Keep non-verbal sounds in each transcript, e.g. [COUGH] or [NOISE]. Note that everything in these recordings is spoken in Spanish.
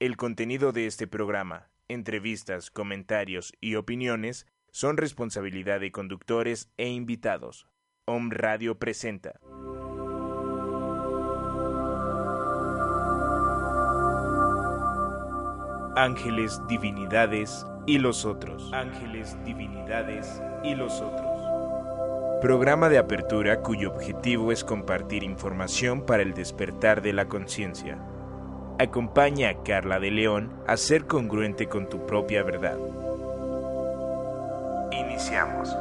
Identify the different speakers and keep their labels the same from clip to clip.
Speaker 1: El contenido de este programa, entrevistas, comentarios y opiniones son responsabilidad de conductores e invitados. Om Radio presenta. Ángeles, divinidades y los otros. Ángeles, divinidades y los otros. Programa de apertura cuyo objetivo es compartir información para el despertar de la conciencia. Acompaña a Carla de León a ser congruente con tu propia verdad. Iniciamos.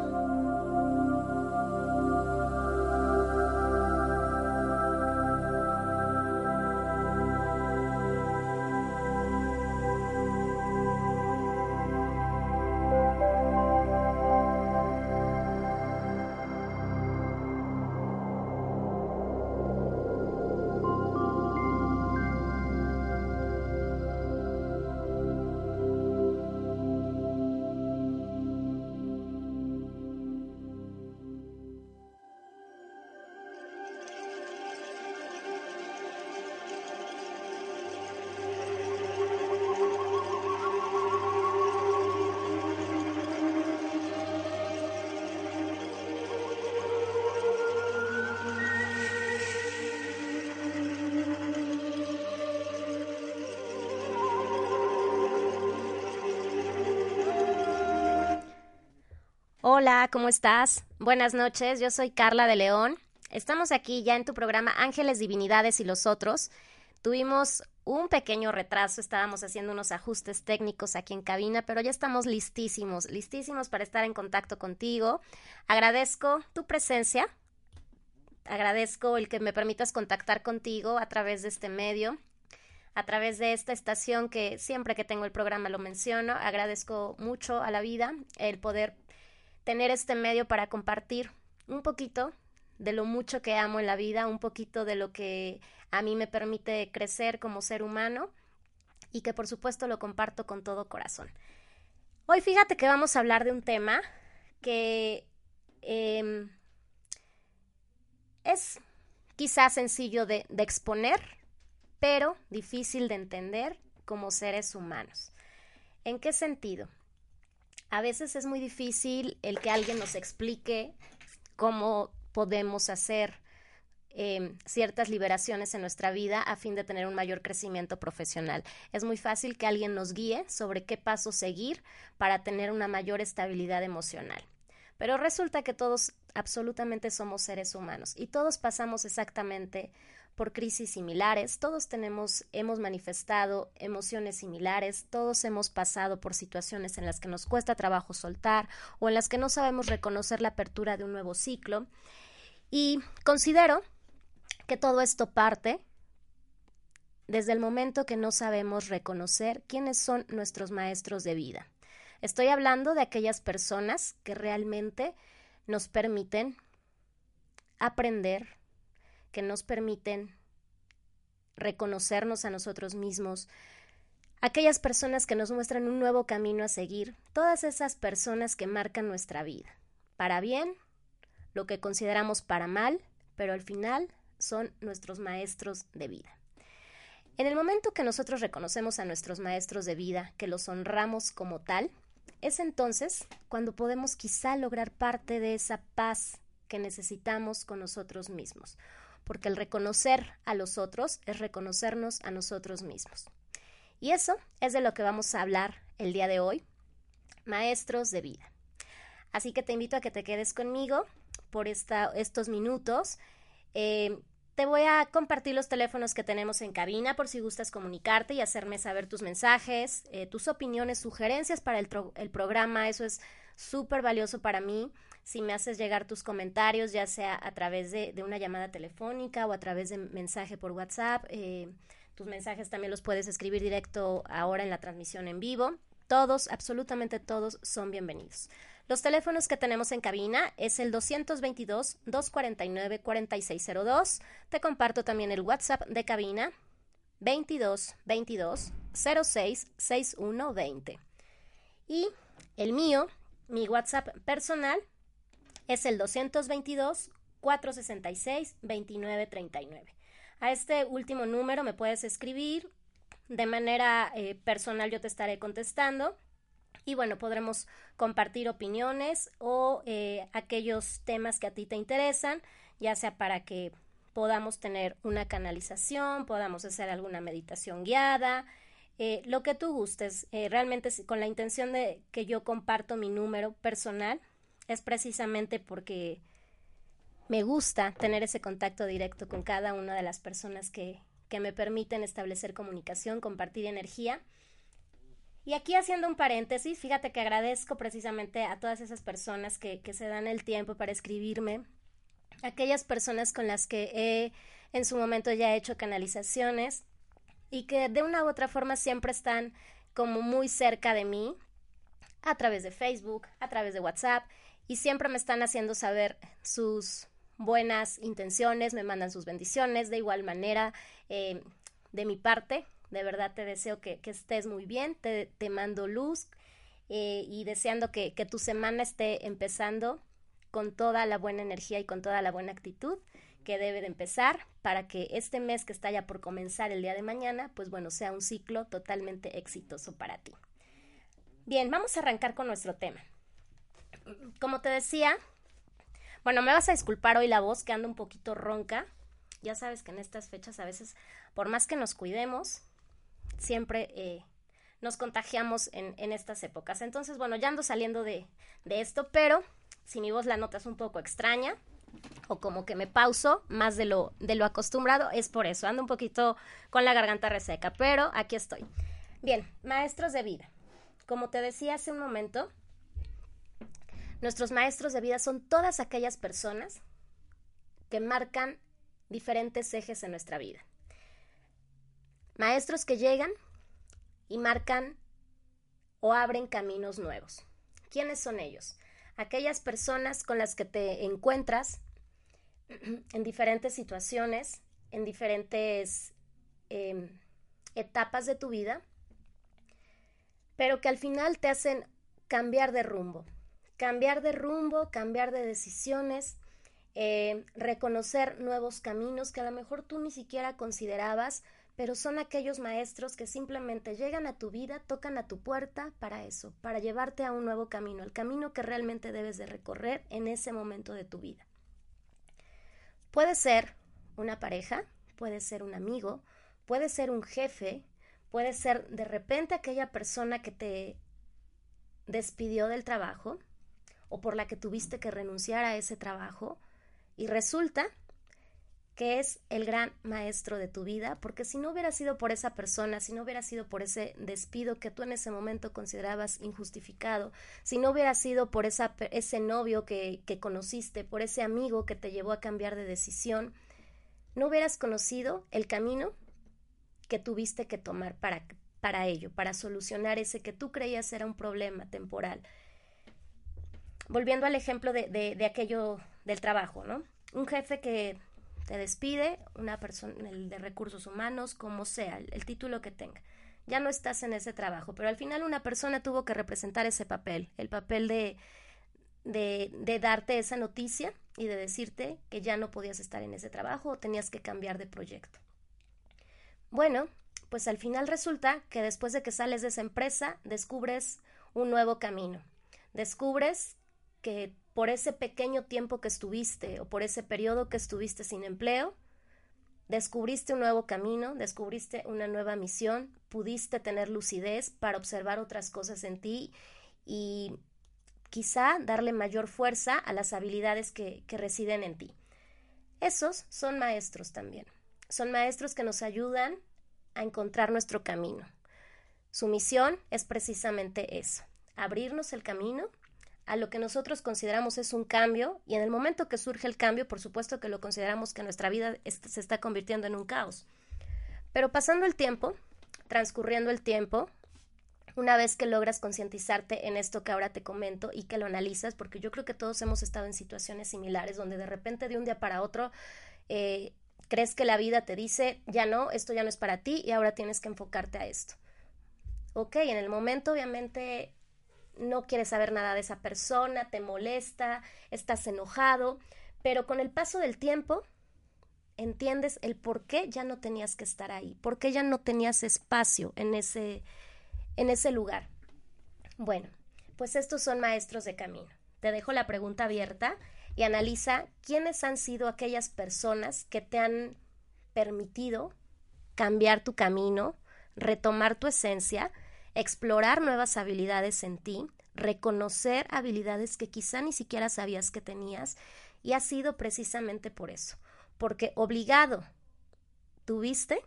Speaker 2: Hola, ¿cómo estás? Buenas noches, yo soy Carla de León. Estamos aquí ya en tu programa Ángeles, Divinidades y los otros. Tuvimos un pequeño retraso, estábamos haciendo unos ajustes técnicos aquí en cabina, pero ya estamos listísimos, listísimos para estar en contacto contigo. Agradezco tu presencia, agradezco el que me permitas contactar contigo a través de este medio a través de esta estación que siempre que tengo el programa lo menciono. Agradezco mucho a la vida el poder tener este medio para compartir un poquito de lo mucho que amo en la vida, un poquito de lo que a mí me permite crecer como ser humano y que por supuesto lo comparto con todo corazón. Hoy fíjate que vamos a hablar de un tema que em, es quizás sencillo de, de exponer, pero difícil de entender como seres humanos. ¿En qué sentido? A veces es muy difícil el que alguien nos explique cómo podemos hacer em, ciertas liberaciones en nuestra vida a fin de tener un mayor crecimiento profesional. Es muy fácil que alguien nos guíe sobre qué paso seguir para tener una mayor estabilidad emocional. Pero resulta que todos absolutamente somos seres humanos y todos pasamos exactamente por crisis similares, todos tenemos, hemos manifestado emociones similares, todos hemos pasado por situaciones en las que nos cuesta trabajo soltar o en las que no sabemos reconocer la apertura de un nuevo ciclo. Y considero que todo esto parte desde el momento que no sabemos reconocer quiénes son nuestros maestros de vida. Estoy hablando de aquellas personas que realmente nos permiten aprender, que nos permiten reconocernos a nosotros mismos, aquellas personas que nos muestran un nuevo camino a seguir, todas esas personas que marcan nuestra vida, para bien, lo que consideramos para mal, pero al final son nuestros maestros de vida. En el momento que nosotros reconocemos a nuestros maestros de vida, que los honramos como tal, es entonces cuando podemos quizá lograr parte de esa paz que necesitamos con nosotros mismos, porque el reconocer a los otros es reconocernos a nosotros mismos. Y eso es de lo que vamos a hablar el día de hoy, maestros de vida. Así que te invito a que te quedes conmigo por estos minutos. Eh, te voy a compartir los teléfonos que tenemos en cabina por si gustas comunicarte y hacerme saber tus mensajes, eh, tus opiniones, sugerencias para el, el programa. Eso es súper valioso para mí si me haces llegar tus comentarios, ya sea a través de, una llamada telefónica o a través de mensaje por WhatsApp. Eh, tus mensajes también los puedes escribir directo ahora en la transmisión en vivo. Todos, absolutamente todos, son bienvenidos. Los teléfonos que tenemos en cabina es el 222-249-4602. Te comparto también el WhatsApp de cabina 2222 06 6120. Y el mío, mi WhatsApp personal, es el 222-466-2939. A este último número me puedes escribir de manera eh, personal yo te estaré contestando y bueno, podremos compartir opiniones o eh, aquellos temas que a ti te interesan, ya sea para que podamos tener una canalización, podamos hacer alguna meditación guiada, eh, lo que tú gustes. Eh, realmente con la intención de que yo comparto mi número personal es precisamente porque me gusta tener ese contacto directo con cada una de las personas que, que me permiten establecer comunicación, compartir energía y aquí haciendo un paréntesis, fíjate que agradezco precisamente a todas esas personas que, que se dan el tiempo para escribirme, aquellas personas con las que he en su momento ya he hecho canalizaciones y que de una u otra forma siempre están como muy cerca de mí a través de Facebook, a través de WhatsApp y siempre me están haciendo saber sus buenas intenciones, me mandan sus bendiciones, de igual manera eh, de mi parte, de verdad te deseo que, estés muy bien, te, mando luz eh, y deseando que, que tu semana esté empezando con toda la buena energía y con toda la buena actitud que debe de empezar para que este mes que está ya por comenzar el día de mañana, pues bueno, sea un ciclo totalmente exitoso para ti. Bien, vamos a arrancar con nuestro tema. Como te decía, bueno, me vas a disculpar hoy la voz que anda un poquito ronca. Ya sabes que en estas fechas a veces, por más que nos cuidemos, siempre eh, nos contagiamos en, estas épocas. Entonces, bueno, ya ando saliendo de, esto, pero si mi voz la notas un poco extraña o como que me pauso más de lo, de lo acostumbrado, es por eso. Ando un poquito con la garganta reseca, pero aquí estoy. Bien, maestros de vida. Como te decía hace un momento, nuestros maestros de vida son todas aquellas personas que marcan diferentes ejes en nuestra vida. Maestros que llegan y marcan o abren caminos nuevos. ¿Quiénes son ellos? Aquellas personas con las que te encuentras [CLEARS THROAT] en diferentes situaciones, en diferentes em, etapas de tu vida, pero que al final te hacen cambiar de rumbo, cambiar de rumbo, cambiar de decisiones, eh, reconocer nuevos caminos que a lo mejor tú ni siquiera considerabas pero son aquellos maestros que simplemente llegan a tu vida, tocan a tu puerta para eso, para llevarte a un nuevo camino, el camino que realmente debes de recorrer en ese momento de tu vida. Puede ser una pareja, puede ser un amigo, puede ser un jefe, puede ser de repente aquella persona que te despidió del trabajo o por la que tuviste que renunciar a ese trabajo y resulta que es el gran maestro de tu vida, porque si no hubiera sido por esa persona, si no hubiera sido por ese despido que tú en ese momento considerabas injustificado, si no hubiera sido por esa, ese novio que, que conociste, por ese amigo que te llevó a cambiar de decisión, no hubieras conocido el camino que tuviste que tomar para, para ello, para solucionar ese que tú creías era un problema temporal. Volviendo al ejemplo de, de, de aquello del trabajo, ¿no? Un jefe que te despide una persona de recursos humanos, como sea, el, título que tenga. Ya no estás en ese trabajo, pero al final una persona tuvo que representar ese papel, el papel de, de, darte esa noticia y de decirte que ya no podías estar en ese trabajo o tenías que cambiar de proyecto. Bueno, pues al final resulta que después de que sales de esa empresa, descubres un nuevo camino. Descubres que por ese pequeño tiempo que estuviste o por ese periodo que estuviste sin empleo, descubriste un nuevo camino, descubriste una nueva misión, pudiste tener lucidez para observar otras cosas en ti y quizá darle mayor fuerza a las habilidades que, que residen en ti. Esos son maestros también. Son maestros que nos ayudan a encontrar nuestro camino. Su misión es precisamente eso, abrirnos el camino a lo que nosotros consideramos es un cambio y en el momento que surge el cambio, por supuesto que lo consideramos que nuestra vida se está convirtiendo en un caos. Pero pasando el tiempo, transcurriendo el tiempo, una vez que logras concientizarte en esto que ahora te comento y que lo analizas, porque yo creo que todos hemos estado en situaciones similares donde de repente de un día para otro eh, crees que la vida te dice, ya no, esto ya no es para ti y ahora tienes que enfocarte a esto. Ok, en el momento obviamente no quieres saber nada de esa persona, te molesta, estás enojado, pero con el paso del tiempo entiendes el por qué ya no tenías que estar ahí, por qué ya no tenías espacio en ese, en ese lugar. Bueno, pues estos son maestros de camino. Te dejo la pregunta abierta y analiza quiénes han sido aquellas personas que te han permitido cambiar tu camino, retomar tu esencia, explorar nuevas habilidades en ti, reconocer habilidades que quizá ni siquiera sabías que tenías y ha sido precisamente por eso, porque obligado tuviste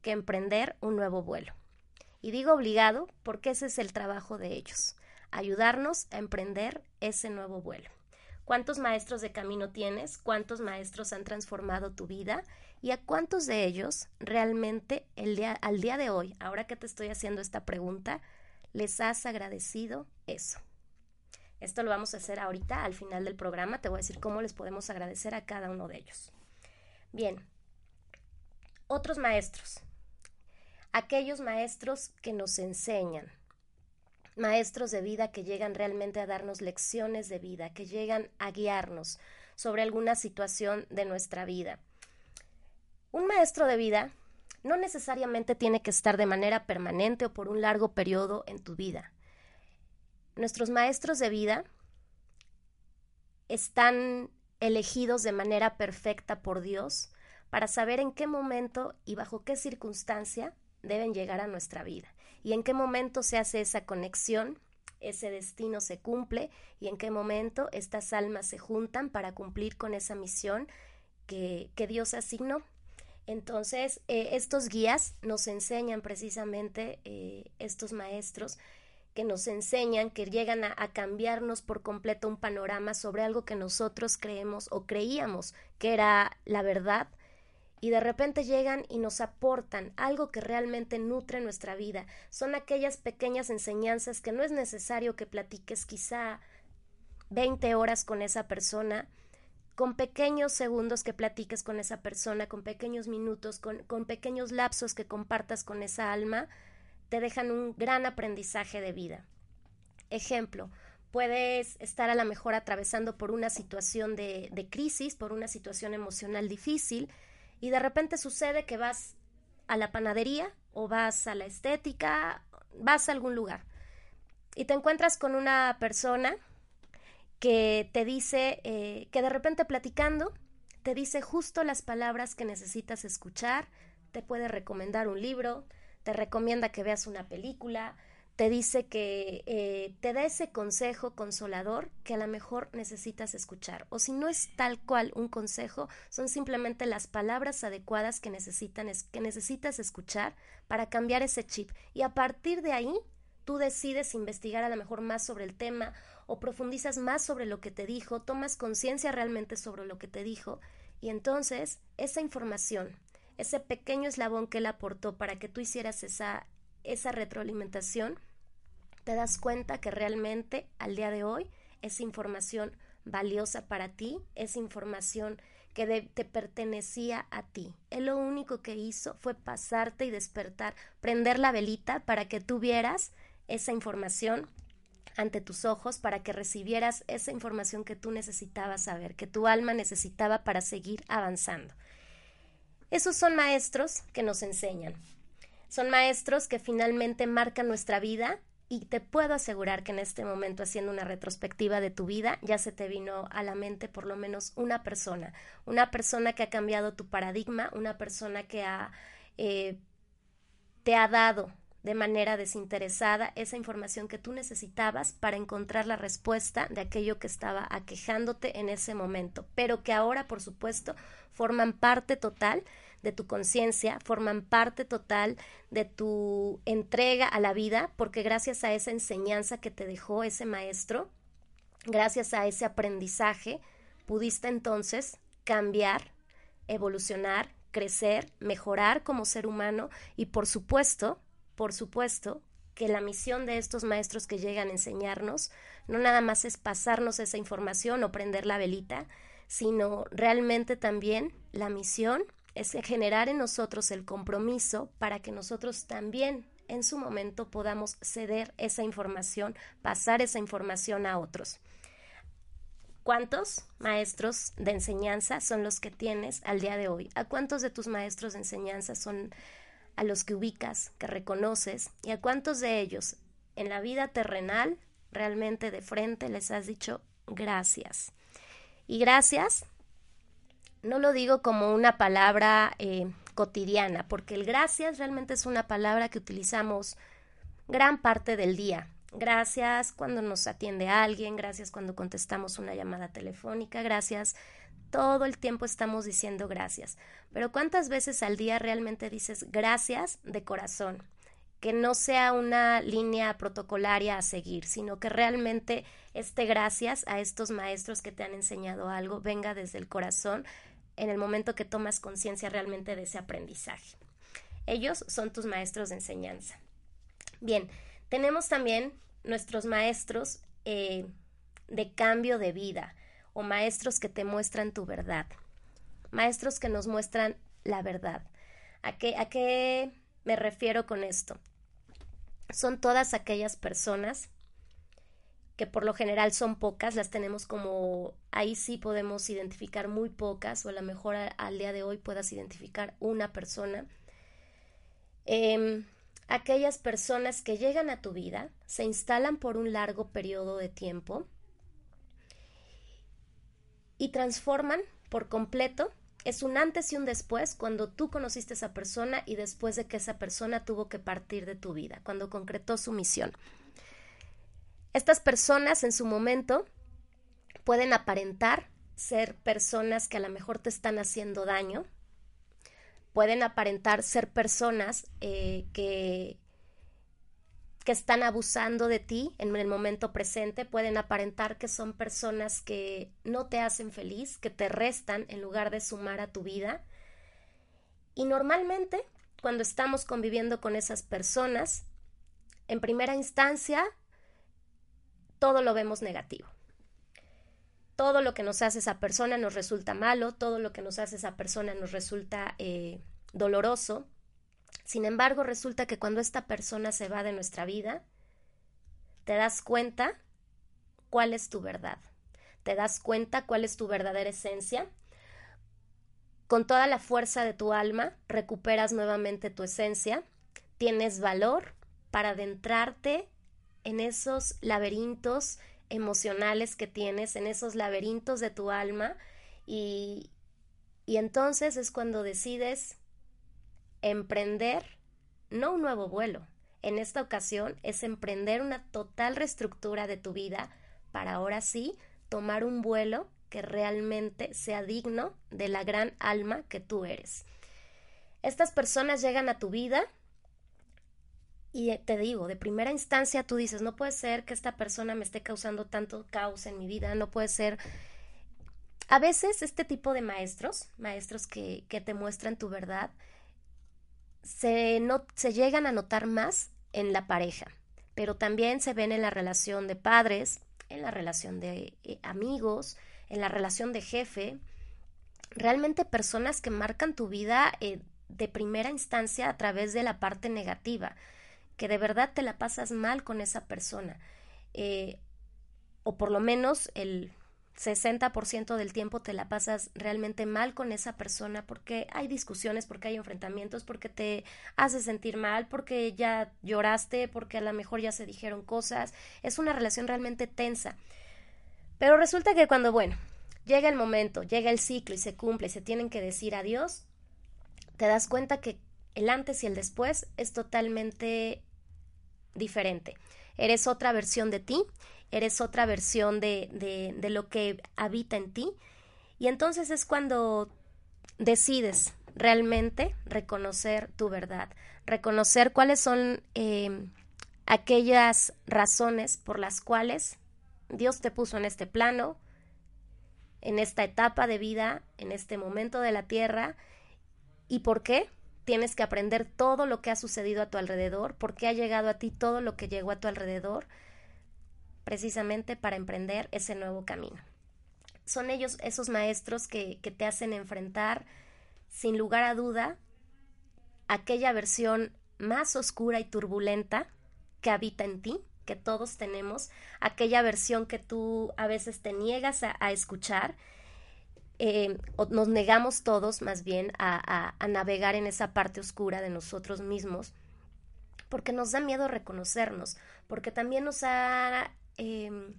Speaker 2: que emprender un nuevo vuelo. Y digo obligado porque ese es el trabajo de ellos, ayudarnos a emprender ese nuevo vuelo. ¿Cuántos maestros de camino tienes? ¿Cuántos maestros han transformado tu vida? ¿Y a cuántos de ellos realmente el día, al día de hoy, ahora que te estoy haciendo esta pregunta, les has agradecido eso? Esto lo vamos a hacer ahorita, al final del programa. Te voy a decir cómo les podemos agradecer a cada uno de ellos. Bien, otros maestros. Aquellos maestros que nos enseñan, maestros de vida que llegan realmente a darnos lecciones de vida, que llegan a guiarnos sobre alguna situación de nuestra vida. Un maestro de vida no necesariamente tiene que estar de manera permanente o por un largo periodo en tu vida. Nuestros maestros de vida están elegidos de manera perfecta por Dios para saber en qué momento y bajo qué circunstancia deben llegar a nuestra vida y en qué momento se hace esa conexión, ese destino se cumple y en qué momento estas almas se juntan para cumplir con esa misión que, Dios asignó. Entonces, eh, estos guías nos enseñan precisamente, eh, estos maestros, que nos enseñan, que llegan a, cambiarnos por completo un panorama sobre algo que nosotros creemos o creíamos que era la verdad, y de repente llegan y nos aportan algo que realmente nutre nuestra vida. Son aquellas pequeñas enseñanzas que no es necesario que platiques quizá 20 horas con esa persona, con pequeños segundos que platiques con esa persona, con pequeños minutos, con, con pequeños lapsos que compartas con esa alma, te dejan un gran aprendizaje de vida. Ejemplo, puedes estar a lo mejor atravesando por una situación de, de crisis, por una situación emocional difícil, y de repente sucede que vas a la panadería o vas a la estética, vas a algún lugar y te encuentras con una persona que te dice, eh, que de repente platicando, te dice justo las palabras que necesitas escuchar, te puede recomendar un libro, te recomienda que veas una película, te dice que eh, te da ese consejo consolador que a lo mejor necesitas escuchar. O si no es tal cual un consejo, son simplemente las palabras adecuadas que, necesitan, que necesitas escuchar para cambiar ese chip. Y a partir de ahí, tú decides investigar a lo mejor más sobre el tema o profundizas más sobre lo que te dijo, tomas conciencia realmente sobre lo que te dijo y entonces esa información, ese pequeño eslabón que él aportó para que tú hicieras esa esa retroalimentación, te das cuenta que realmente al día de hoy es información valiosa para ti, es información que te pertenecía a ti. Él lo único que hizo fue pasarte y despertar, prender la velita para que tuvieras esa información ante tus ojos, para que recibieras esa información que tú necesitabas saber, que tu alma necesitaba para seguir avanzando. Esos son maestros que nos enseñan. Son maestros que finalmente marcan nuestra vida y te puedo asegurar que en este momento, haciendo una retrospectiva de tu vida, ya se te vino a la mente por lo menos una persona, una persona que ha cambiado tu paradigma, una persona que ha, eh, te ha dado de manera desinteresada esa información que tú necesitabas para encontrar la respuesta de aquello que estaba aquejándote en ese momento, pero que ahora, por supuesto, forman parte total de tu conciencia, forman parte total de tu entrega a la vida, porque gracias a esa enseñanza que te dejó ese maestro, gracias a ese aprendizaje, pudiste entonces cambiar, evolucionar, crecer, mejorar como ser humano y por supuesto, por supuesto, que la misión de estos maestros que llegan a enseñarnos no nada más es pasarnos esa información o prender la velita, sino realmente también la misión es generar en nosotros el compromiso para que nosotros también en su momento podamos ceder esa información, pasar esa información a otros. ¿Cuántos maestros de enseñanza son los que tienes al día de hoy? ¿A cuántos de tus maestros de enseñanza son a los que ubicas, que reconoces? ¿Y a cuántos de ellos en la vida terrenal realmente de frente les has dicho gracias? Y gracias, no lo digo como una palabra eh, cotidiana, porque el gracias realmente es una palabra que utilizamos gran parte del día. Gracias cuando nos atiende alguien, gracias cuando contestamos una llamada telefónica, gracias. Todo el tiempo estamos diciendo gracias. Pero ¿cuántas veces al día realmente dices gracias de corazón? Que no sea una línea protocolaria a seguir, sino que realmente este gracias a estos maestros que te han enseñado algo venga desde el corazón en el momento que tomas conciencia realmente de ese aprendizaje. Ellos son tus maestros de enseñanza. Bien, tenemos también nuestros maestros eh, de cambio de vida o maestros que te muestran tu verdad, maestros que nos muestran la verdad. ¿A qué, ¿A qué me refiero con esto? Son todas aquellas personas que por lo general son pocas, las tenemos como ahí sí podemos identificar muy pocas o a lo mejor al día de hoy puedas identificar una persona. Em, aquellas personas que llegan a tu vida, se instalan por un largo periodo de tiempo y transforman por completo. Es un antes y un después cuando tú conociste a esa persona y después de que esa persona tuvo que partir de tu vida, cuando concretó su misión. Estas personas en su momento pueden aparentar ser personas que a lo mejor te están haciendo daño, pueden aparentar ser personas eh, que, que están abusando de ti en el momento presente, pueden aparentar que son personas que no te hacen feliz, que te restan en lugar de sumar a tu vida. Y normalmente, cuando estamos conviviendo con esas personas, en primera instancia, todo lo vemos negativo. Todo lo que nos hace esa persona nos resulta malo, todo lo que nos hace esa persona nos resulta eh, doloroso. Sin embargo, resulta que cuando esta persona se va de nuestra vida, te das cuenta cuál es tu verdad. Te das cuenta cuál es tu verdadera esencia. Con toda la fuerza de tu alma, recuperas nuevamente tu esencia. Tienes valor para adentrarte en esos laberintos emocionales que tienes, en esos laberintos de tu alma y, y entonces es cuando decides emprender no un nuevo vuelo, en esta ocasión es emprender una total reestructura de tu vida para ahora sí tomar un vuelo que realmente sea digno de la gran alma que tú eres. Estas personas llegan a tu vida y te digo, de primera instancia tú dices, no puede ser que esta persona me esté causando tanto caos en mi vida, no puede ser... A veces este tipo de maestros, maestros que, que te muestran tu verdad, se, no, se llegan a notar más en la pareja, pero también se ven en la relación de padres, en la relación de eh, amigos, en la relación de jefe, realmente personas que marcan tu vida eh, de primera instancia a través de la parte negativa que de verdad te la pasas mal con esa persona. Eh, o por lo menos el 60% del tiempo te la pasas realmente mal con esa persona porque hay discusiones, porque hay enfrentamientos, porque te hace sentir mal, porque ya lloraste, porque a lo mejor ya se dijeron cosas. Es una relación realmente tensa. Pero resulta que cuando, bueno, llega el momento, llega el ciclo y se cumple y se tienen que decir adiós, te das cuenta que el antes y el después es totalmente diferente. Eres otra versión de ti, eres otra versión de, de, lo que habita en ti. Y entonces es cuando decides realmente reconocer tu verdad, reconocer cuáles son eh, aquellas razones por las cuales Dios te puso en este plano, en esta etapa de vida, en este momento de la tierra, y por qué tienes que aprender todo lo que ha sucedido a tu alrededor, por qué ha llegado a ti todo lo que llegó a tu alrededor, precisamente para emprender ese nuevo camino. Son ellos esos maestros que, que te hacen enfrentar, sin lugar a duda, aquella versión más oscura y turbulenta que habita en ti, que todos tenemos, aquella versión que tú a veces te niegas a, escuchar, eh, nos negamos todos más bien a, navegar en esa parte oscura de nosotros mismos, porque nos da miedo reconocernos, porque también nos ha... Em,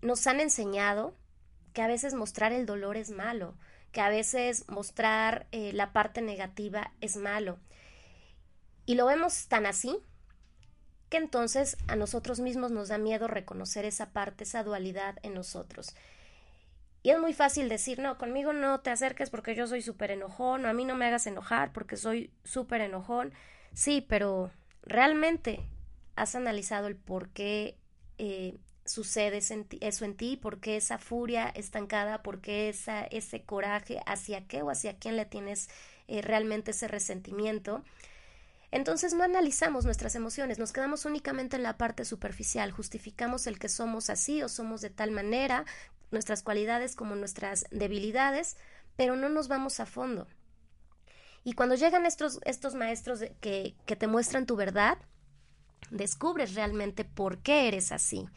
Speaker 2: nos han enseñado que a veces mostrar el dolor es malo, que a veces mostrar eh, la parte negativa es malo. Y lo vemos tan así que entonces a nosotros mismos nos da miedo reconocer esa parte, esa dualidad en nosotros. Y es muy fácil decir, no, conmigo no te acerques porque yo soy súper enojón, o a mí no me hagas enojar porque soy súper enojón. Sí, pero realmente has analizado el por qué eh, sucede eso en ti, por qué esa furia estancada, por qué esa, ese coraje, hacia qué o hacia quién le tienes eh, realmente ese resentimiento. Entonces no analizamos nuestras emociones, nos quedamos únicamente en la parte superficial, justificamos el que somos así o somos de tal manera, nuestras cualidades como nuestras debilidades, pero no nos vamos a fondo. Y cuando llegan estos, estos maestros que, que te muestran tu verdad, descubres realmente por qué eres así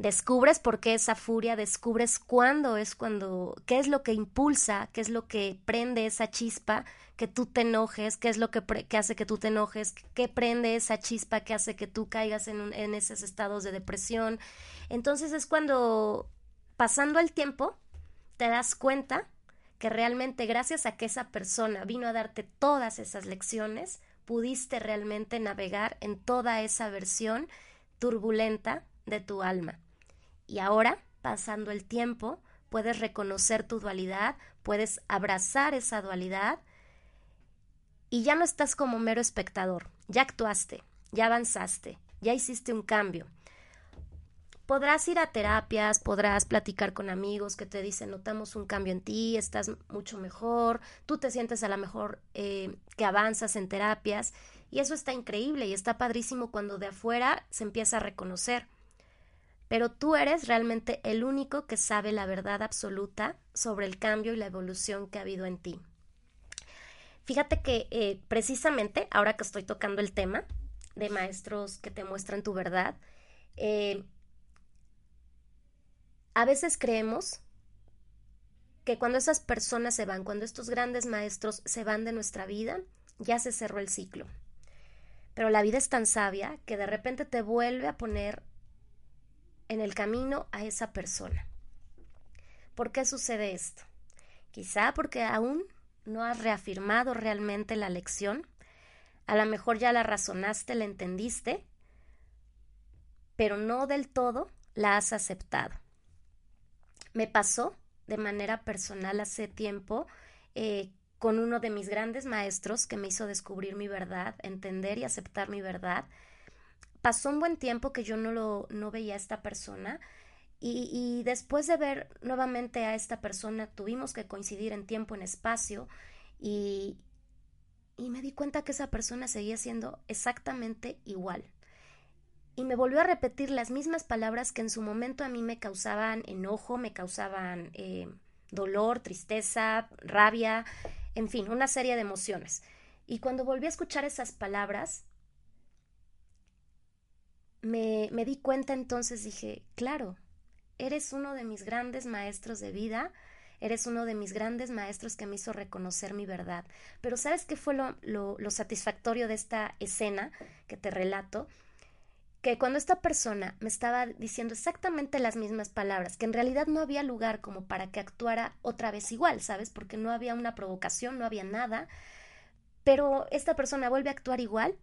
Speaker 2: descubres por qué esa furia, descubres cuándo es cuando, qué es lo que impulsa, qué es lo que prende esa chispa, que tú te enojes, qué es lo que, hace que tú te enojes, qué prende esa chispa que hace que tú caigas en, en esos estados de depresión. Entonces es cuando, pasando el tiempo, te das cuenta que realmente gracias a que esa persona vino a darte todas esas lecciones, pudiste realmente navegar en toda esa versión turbulenta de tu alma. Y ahora, pasando el tiempo, puedes reconocer tu dualidad, puedes abrazar esa dualidad y ya no estás como mero espectador, ya actuaste, ya avanzaste, ya hiciste un cambio. Podrás ir a terapias, podrás platicar con amigos que te dicen notamos un cambio en ti, estás mucho mejor, tú te sientes a lo mejor eh, que avanzas en terapias y eso está increíble y está padrísimo cuando de afuera se empieza a reconocer pero tú eres realmente el único que sabe la verdad absoluta sobre el cambio y la evolución que ha habido en ti. Fíjate que eh, precisamente ahora que estoy tocando el tema de maestros que te muestran tu verdad, eh, a veces creemos que cuando esas personas se van, cuando estos grandes maestros se van de nuestra vida, ya se cerró el ciclo. Pero la vida es tan sabia que de repente te vuelve a poner en el camino a esa persona. ¿Por qué sucede esto? Quizá porque aún no has reafirmado realmente la lección, a lo mejor ya la razonaste, la entendiste, pero no del todo la has aceptado. Me pasó de manera personal hace tiempo eh, con uno de mis grandes maestros que me hizo descubrir mi verdad, entender y aceptar mi verdad, pasó un buen tiempo que yo no lo no veía a esta persona y, y, después de ver nuevamente a esta persona tuvimos que coincidir en tiempo en espacio y, y me di cuenta que esa persona seguía siendo exactamente igual y me volvió a repetir las mismas palabras que en su momento a mí me causaban enojo, me causaban eh, dolor, tristeza, rabia, en fin, una serie de emociones. Y cuando volví a escuchar esas palabras, me, me di cuenta entonces, dije, claro, eres uno de mis grandes maestros de vida, eres uno de mis grandes maestros que me hizo reconocer mi verdad. Pero ¿sabes qué fue lo, lo, lo, satisfactorio de esta escena que te relato? Que cuando esta persona me estaba diciendo exactamente las mismas palabras, que en realidad no había lugar como para que actuara otra vez igual, ¿sabes? Porque no había una provocación, no había nada, pero esta persona vuelve a actuar igual,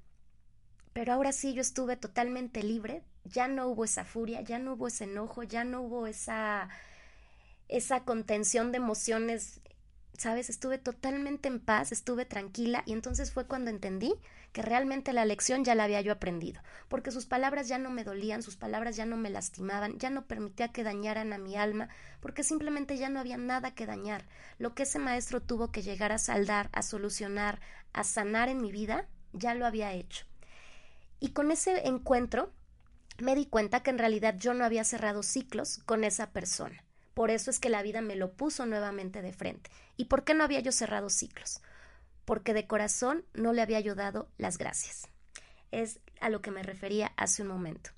Speaker 2: pero ahora sí yo estuve totalmente libre, ya no hubo esa furia, ya no hubo ese enojo, ya no hubo esa esa contención de emociones, ¿sabes? Estuve totalmente en paz, estuve tranquila y entonces fue cuando entendí que realmente la lección ya la había yo aprendido, porque sus palabras ya no me dolían, sus palabras ya no me lastimaban, ya no permitía que dañaran a mi alma, porque simplemente ya no había nada que dañar. Lo que ese maestro tuvo que llegar a saldar, a solucionar, a sanar en mi vida, ya lo había hecho. Y con ese encuentro me di cuenta que en realidad yo no había cerrado ciclos con esa persona. Por eso es que la vida me lo puso nuevamente de frente. ¿Y por qué no había yo cerrado ciclos? Porque de corazón no le había yo dado las gracias. Es a lo que me refería hace un momento.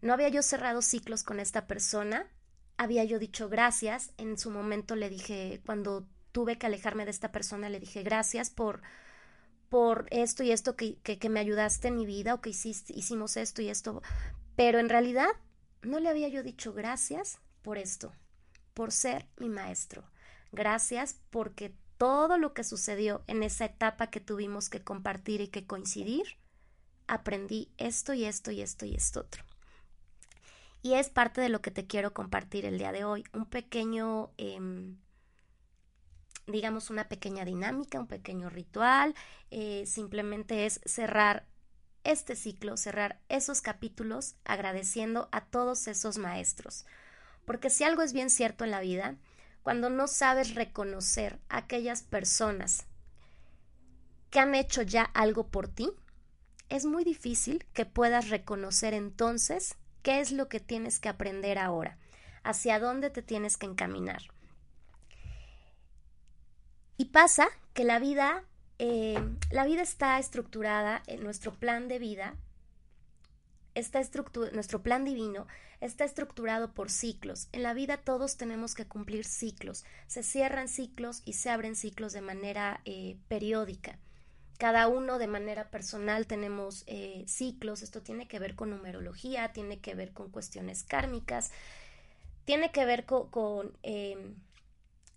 Speaker 2: no había yo cerrado ciclos con esta persona, había yo dicho gracias, en su momento le dije, cuando tuve que alejarme de esta persona, le dije gracias por, por esto y esto que, que, me ayudaste en mi vida o que hiciste, hicimos esto y esto, pero en realidad no le había yo dicho gracias por esto, por ser mi maestro. Gracias porque todo lo que sucedió en esa etapa que tuvimos que compartir y que coincidir, aprendí esto y esto y esto y esto otro. Y es parte de lo que te quiero compartir el día de hoy, un pequeño, em, digamos, una pequeña dinámica, un pequeño ritual, eh, simplemente es cerrar este ciclo, cerrar esos capítulos agradeciendo a todos esos maestros. Porque si algo es bien cierto en la vida, cuando no sabes reconocer a aquellas personas que han hecho ya algo por ti, es muy difícil que puedas reconocer entonces qué es lo que tienes que aprender ahora, hacia dónde te tienes que encaminar. Y pasa que la vida eh, la vida está estructurada en nuestro plan de vida, está nuestro plan divino está estructurado por ciclos. En la vida todos tenemos que cumplir ciclos. Se cierran ciclos y se abren ciclos de manera eh, periódica. Cada uno de manera personal tenemos eh, ciclos. Esto tiene que ver con numerología, tiene que ver con cuestiones kármicas, tiene que ver con,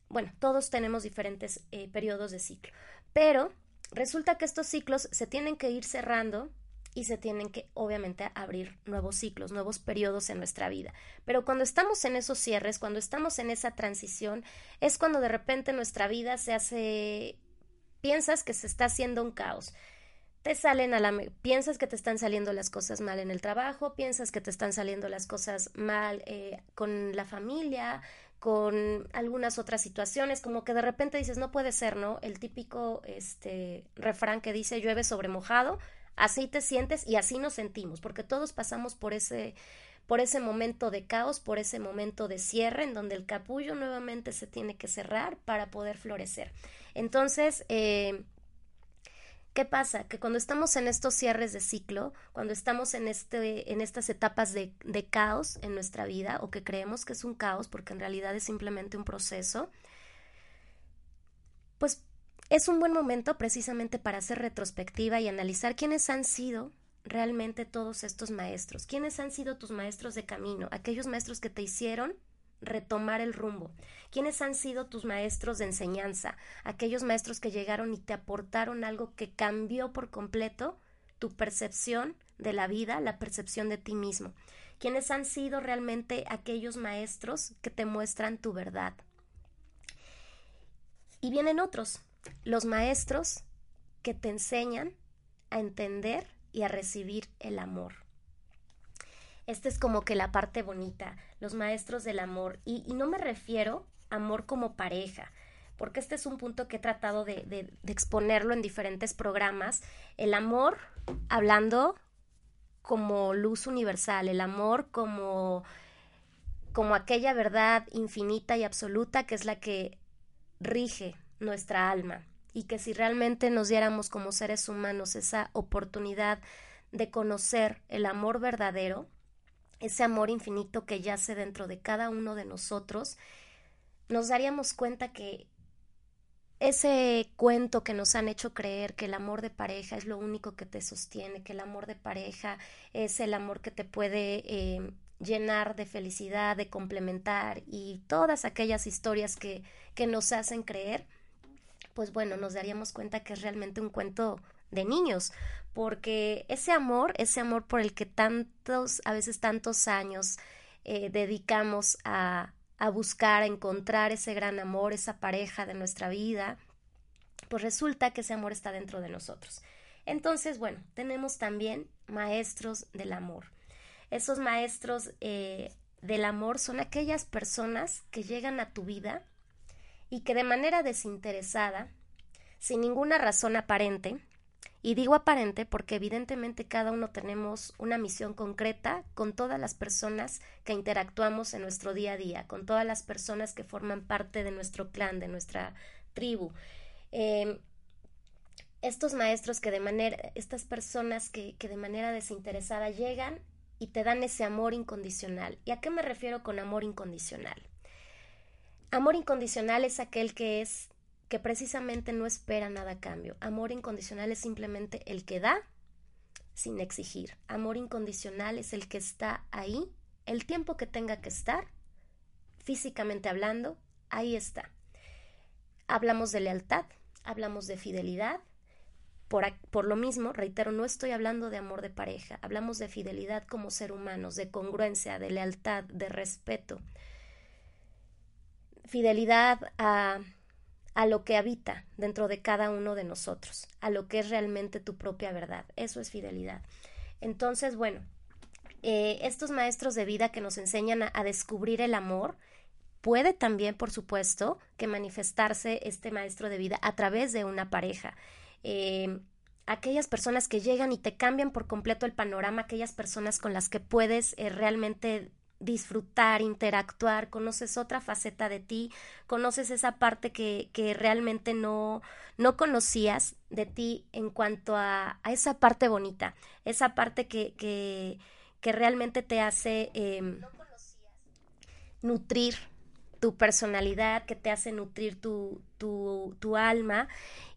Speaker 2: bueno, todos tenemos diferentes periodos de ciclo. Pero resulta que estos ciclos se tienen que ir cerrando y se tienen que obviamente abrir nuevos ciclos, nuevos periodos en nuestra vida. Pero cuando estamos en esos cierres, cuando estamos en esa transición, es cuando de repente nuestra vida se hace piensas que se está haciendo un caos. Te salen a la piensas que te están saliendo las cosas mal en el trabajo, piensas que te están saliendo las cosas mal eh, con la familia, con algunas otras situaciones, como que de repente dices, no puede ser, ¿no? El típico este refrán que dice llueve sobre mojado, así te sientes y así nos sentimos, porque todos pasamos por ese por ese momento de caos, por ese momento de cierre en donde el capullo nuevamente se tiene que cerrar para poder florecer. Entonces, eh, ¿Qué pasa? Que cuando estamos en estos cierres de ciclo, cuando estamos en, este, en estas etapas de, de, caos en nuestra vida, o que creemos que es un caos porque en realidad es simplemente un proceso, pues es un buen momento precisamente para hacer retrospectiva y analizar quiénes han sido realmente todos estos maestros, quiénes han sido tus maestros de camino, aquellos maestros que te hicieron retomar el rumbo. ¿Quiénes han sido tus maestros de enseñanza? Aquellos maestros que llegaron y te aportaron algo que cambió por completo tu percepción de la vida, la percepción de ti mismo. ¿Quiénes han sido realmente aquellos maestros que te muestran tu verdad? Y vienen otros, los maestros que te enseñan a entender y a recibir el amor. Esta es como que la parte bonita, los maestros del amor. Y, no me refiero a amor como pareja, porque este es un punto que he tratado de, de, exponerlo en diferentes programas. El amor, hablando como luz universal, el amor como, como aquella verdad infinita y absoluta que es la que rige nuestra alma y que si realmente nos diéramos como seres humanos esa oportunidad de conocer el amor verdadero, ese amor infinito que yace dentro de cada uno de nosotros, nos daríamos cuenta que ese cuento que nos han hecho creer que el amor de pareja es lo único que te sostiene, que el amor de pareja es el amor que te puede eh, llenar de felicidad, de complementar y todas aquellas historias que, que nos hacen creer, pues bueno, nos daríamos cuenta que es realmente un cuento de niños, porque ese amor, ese amor por el que tantos, a veces tantos años eh, dedicamos a, a buscar, a encontrar ese gran amor, esa pareja de nuestra vida, pues resulta que ese amor está dentro de nosotros. Entonces, bueno, tenemos también maestros del amor. Esos maestros eh, del amor son aquellas personas que llegan a tu vida y que de manera desinteresada, sin ninguna razón aparente, y digo aparente porque evidentemente cada uno tenemos una misión concreta con todas las personas que interactuamos en nuestro día a día, con todas las personas que forman parte de nuestro clan, de nuestra tribu. Em, estos maestros que de manera, estas personas que, que de manera desinteresada llegan y te dan ese amor incondicional. ¿Y a qué me refiero con amor incondicional? Amor incondicional es aquel que es que precisamente no espera nada a cambio. Amor incondicional es simplemente el que da sin exigir. Amor incondicional es el que está ahí el tiempo que tenga que estar, físicamente hablando, ahí está. Hablamos de lealtad, hablamos de fidelidad. Por, por, lo mismo, reitero, no estoy hablando de amor de pareja, hablamos de fidelidad como ser humanos, de congruencia, de lealtad, de respeto. Fidelidad a a lo que habita dentro de cada uno de nosotros, a lo que es realmente tu propia verdad. Eso es fidelidad. Entonces, bueno, eh, estos maestros de vida que nos enseñan a, descubrir el amor, puede también, por supuesto, que manifestarse este maestro de vida a través de una pareja. Eh, aquellas personas que llegan y te cambian por completo el panorama, aquellas personas con las que puedes eh, realmente disfrutar, interactuar, conoces otra faceta de ti, conoces esa parte que, que realmente no, no conocías de ti en cuanto a, a esa parte bonita, esa parte que, que, que realmente te hace em, nutrir tu personalidad, que te hace nutrir tu, tu, tu alma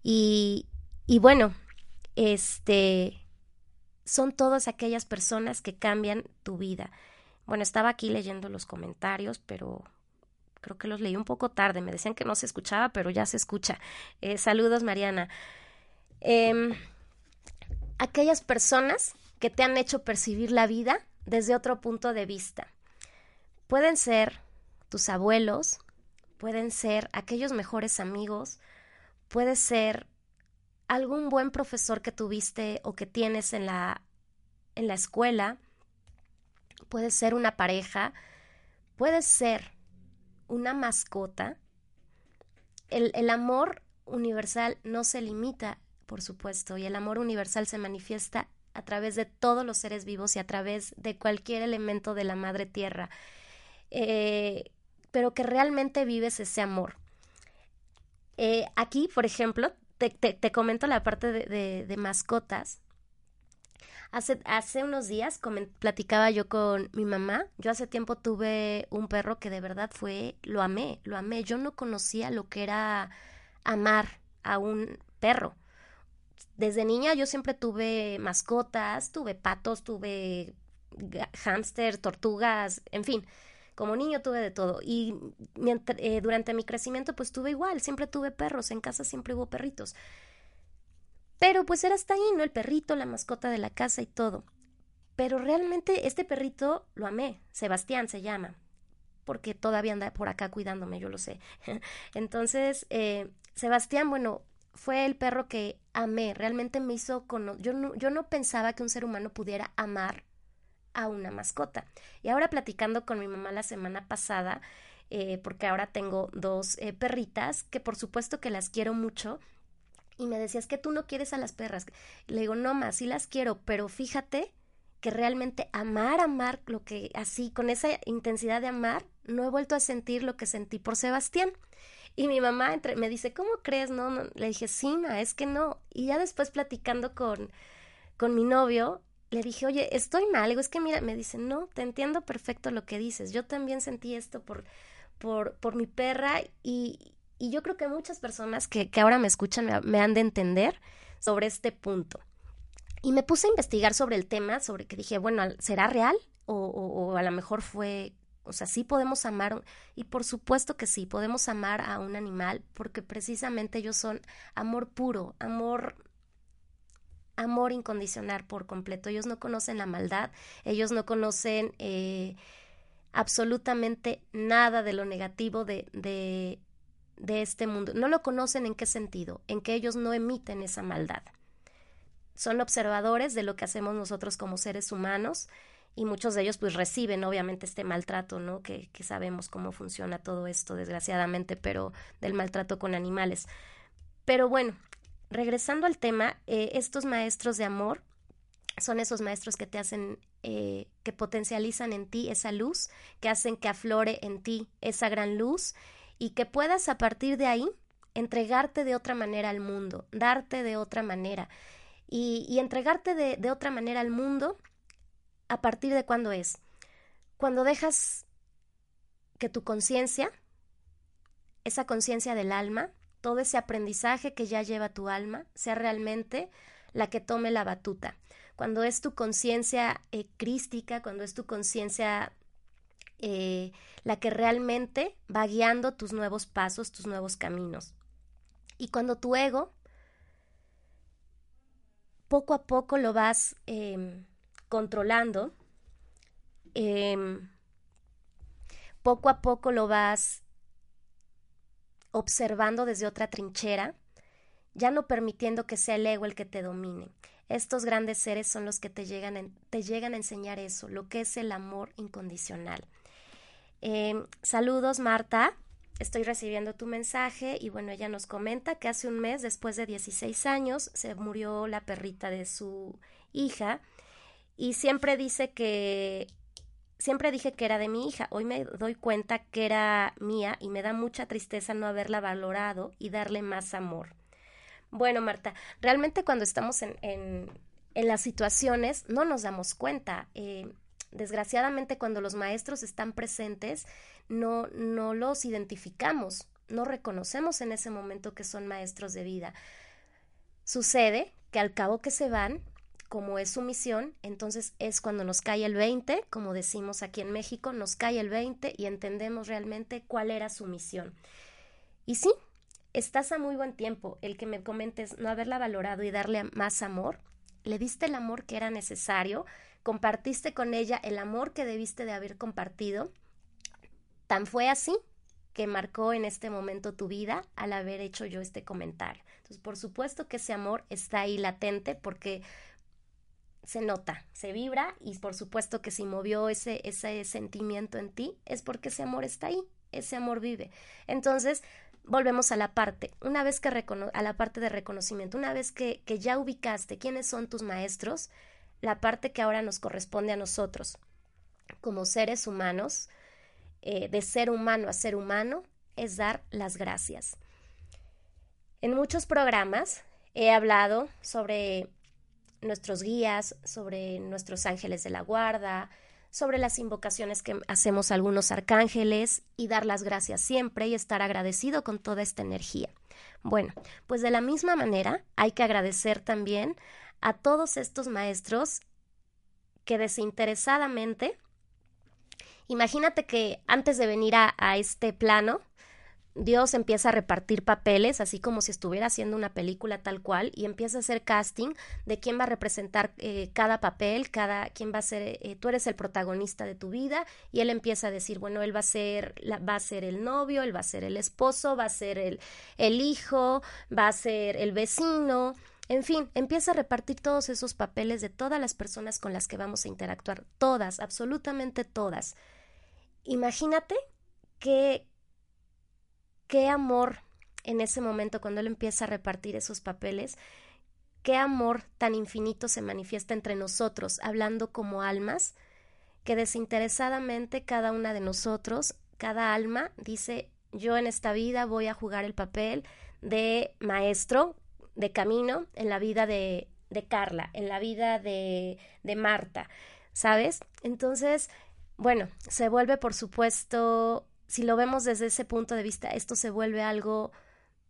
Speaker 2: y, y bueno, este son todas aquellas personas que cambian tu vida. Bueno, estaba aquí leyendo los comentarios, pero creo que los leí un poco tarde. Me decían que no se escuchaba, pero ya se escucha. Eh, saludos, Mariana. Em, aquellas personas que te han hecho percibir la vida desde otro punto de vista. Pueden ser tus abuelos, pueden ser aquellos mejores amigos, puede ser algún buen profesor que tuviste o que tienes en la, en la escuela, puede ser una pareja, puede ser una mascota. El, amor universal no se limita, por supuesto, y el amor universal se manifiesta a través de todos los seres vivos y a través de cualquier elemento de la madre tierra, eh, pero que realmente vives ese amor. Eh, aquí, por ejemplo, te, comento la parte de mascotas. Hace, hace unos días platicaba yo con mi mamá. Yo hace tiempo tuve un perro que de verdad fue, lo amé, lo amé. Yo no conocía lo que era amar a un perro. Desde niña yo siempre tuve mascotas, tuve patos, tuve hámster, tortugas, en fin como niño tuve de todo y eh, durante mi crecimiento pues tuve igual, siempre tuve perros, en casa siempre hubo perritos. Pero pues era hasta ahí, ¿no? El perrito, la mascota de la casa y todo. Pero realmente este perrito lo amé. Sebastián se llama. Porque todavía anda por acá cuidándome, yo lo sé. [LAUGHS] Entonces, eh, Sebastián, bueno, fue el perro que amé. Realmente me hizo con... Yo no, yo no pensaba que un ser humano pudiera amar a una mascota. Y ahora platicando con mi mamá la semana pasada, eh, porque ahora tengo dos eh, perritas que por supuesto que las quiero mucho y me decías que tú no quieres a las perras. Le digo, no más, sí las quiero, pero fíjate que realmente amar, amar, lo que así, con esa intensidad de amar, no he vuelto a sentir lo que sentí por Sebastián. Y mi mamá entre, me dice, ¿cómo crees? No, no, le dije, sí, ma, es que no. Y ya después platicando con, con mi novio, le dije, oye, estoy mal. Digo, es que mira, me dice, no, te entiendo perfecto lo que dices. Yo también sentí esto por, por, por mi perra y, y yo creo que muchas personas que, ahora me escuchan me, han de entender sobre este punto. Y me puse a investigar sobre el tema, sobre que dije, bueno, ¿será real? O, o, a lo mejor fue, o sea, sí podemos amar, y por supuesto que sí, podemos amar a un animal, porque precisamente ellos son amor puro, amor amor incondicional por completo. Ellos no conocen la maldad, ellos no conocen eh, absolutamente nada de lo negativo de, de este mundo. No lo conocen en qué sentido, en que ellos no emiten esa maldad. Son observadores de lo que hacemos nosotros como seres humanos y muchos de ellos pues reciben obviamente este maltrato, ¿no? Que, que sabemos cómo funciona todo esto desgraciadamente, pero del maltrato con animales. Pero bueno, regresando al tema, eh, estos maestros de amor son esos maestros que te hacen, eh, que potencializan en ti esa luz, que hacen que aflore en ti esa gran luz y que puedas a partir de ahí entregarte de otra manera al mundo, darte de otra manera. Y, entregarte de, otra manera al mundo ¿A partir de cuándo es? Cuando dejas que tu conciencia, esa conciencia del alma, todo ese aprendizaje que ya lleva tu alma, sea realmente la que tome la batuta. Cuando es tu conciencia eh, crística, cuando es tu conciencia eh, la que realmente va guiando tus nuevos pasos, tus nuevos caminos. Y cuando tu ego, poco a poco lo vas em, controlando, em, poco a poco lo vas observando desde otra trinchera, ya no permitiendo que sea el ego el que te domine. Estos grandes seres son los que te llegan, te llegan a enseñar eso, lo que es el amor incondicional. Em, saludos, Marta. Estoy recibiendo tu mensaje y bueno, ella nos comenta que hace un mes, después de 16 años, se murió la perrita de su hija y siempre dice que siempre dije que era de mi hija. Hoy me doy cuenta que era mía y me da mucha tristeza no haberla valorado y darle más amor. Bueno, Marta, realmente cuando estamos en, en, las situaciones no nos damos cuenta. Eh, Desgraciadamente, cuando los maestros están presentes, no, no los identificamos, no reconocemos en ese momento que son maestros de vida. Sucede que al cabo que se van, como es su misión, entonces es cuando nos cae el 20, como decimos aquí en México, nos cae el 20 y entendemos realmente cuál era su misión. Y sí, estás a muy buen tiempo el que me comentes no haberla valorado y darle más amor. Le diste el amor que era necesario compartiste con ella el amor que debiste de haber compartido. Tan fue así que marcó en este momento tu vida al haber hecho yo este comentario. Entonces, por supuesto que ese amor está ahí latente porque se nota, se vibra y por supuesto que si movió ese, ese sentimiento en ti es porque ese amor está ahí, ese amor vive. Entonces, volvemos a la parte, una vez que a la parte de reconocimiento, una vez que, que ya ubicaste quiénes son tus maestros, la parte que ahora nos corresponde a nosotros como seres humanos, eh, de ser humano a ser humano, es dar las gracias. En muchos programas he hablado sobre nuestros guías, sobre nuestros ángeles de la guarda, sobre las invocaciones que hacemos algunos arcángeles y dar las gracias siempre y estar agradecido con toda esta energía. Bueno, pues de la misma manera hay que agradecer también a todos estos maestros que desinteresadamente, imagínate que antes de venir a, este plano, Dios empieza a repartir papeles, así como si estuviera haciendo una película tal cual, y empieza a hacer casting de quién va a representar eh, cada papel, cada quién va a ser, eh, tú eres el protagonista de tu vida, y él empieza a decir, bueno, él va a ser, va a ser el novio, él va a ser el esposo, va a ser el, el hijo, va a ser el vecino, en fin, empieza a repartir todos esos papeles de todas las personas con las que vamos a interactuar, todas, absolutamente todas. Imagínate qué, qué amor en ese momento cuando él empieza a repartir esos papeles, qué amor tan infinito se manifiesta entre nosotros, hablando como almas, que desinteresadamente cada una de nosotros, cada alma, dice, yo en esta vida voy a jugar el papel de maestro, de camino en la vida de, de Carla, en la vida de, de Marta, ¿sabes? Entonces, bueno, se vuelve, por supuesto, si lo vemos desde ese punto de vista, esto se vuelve algo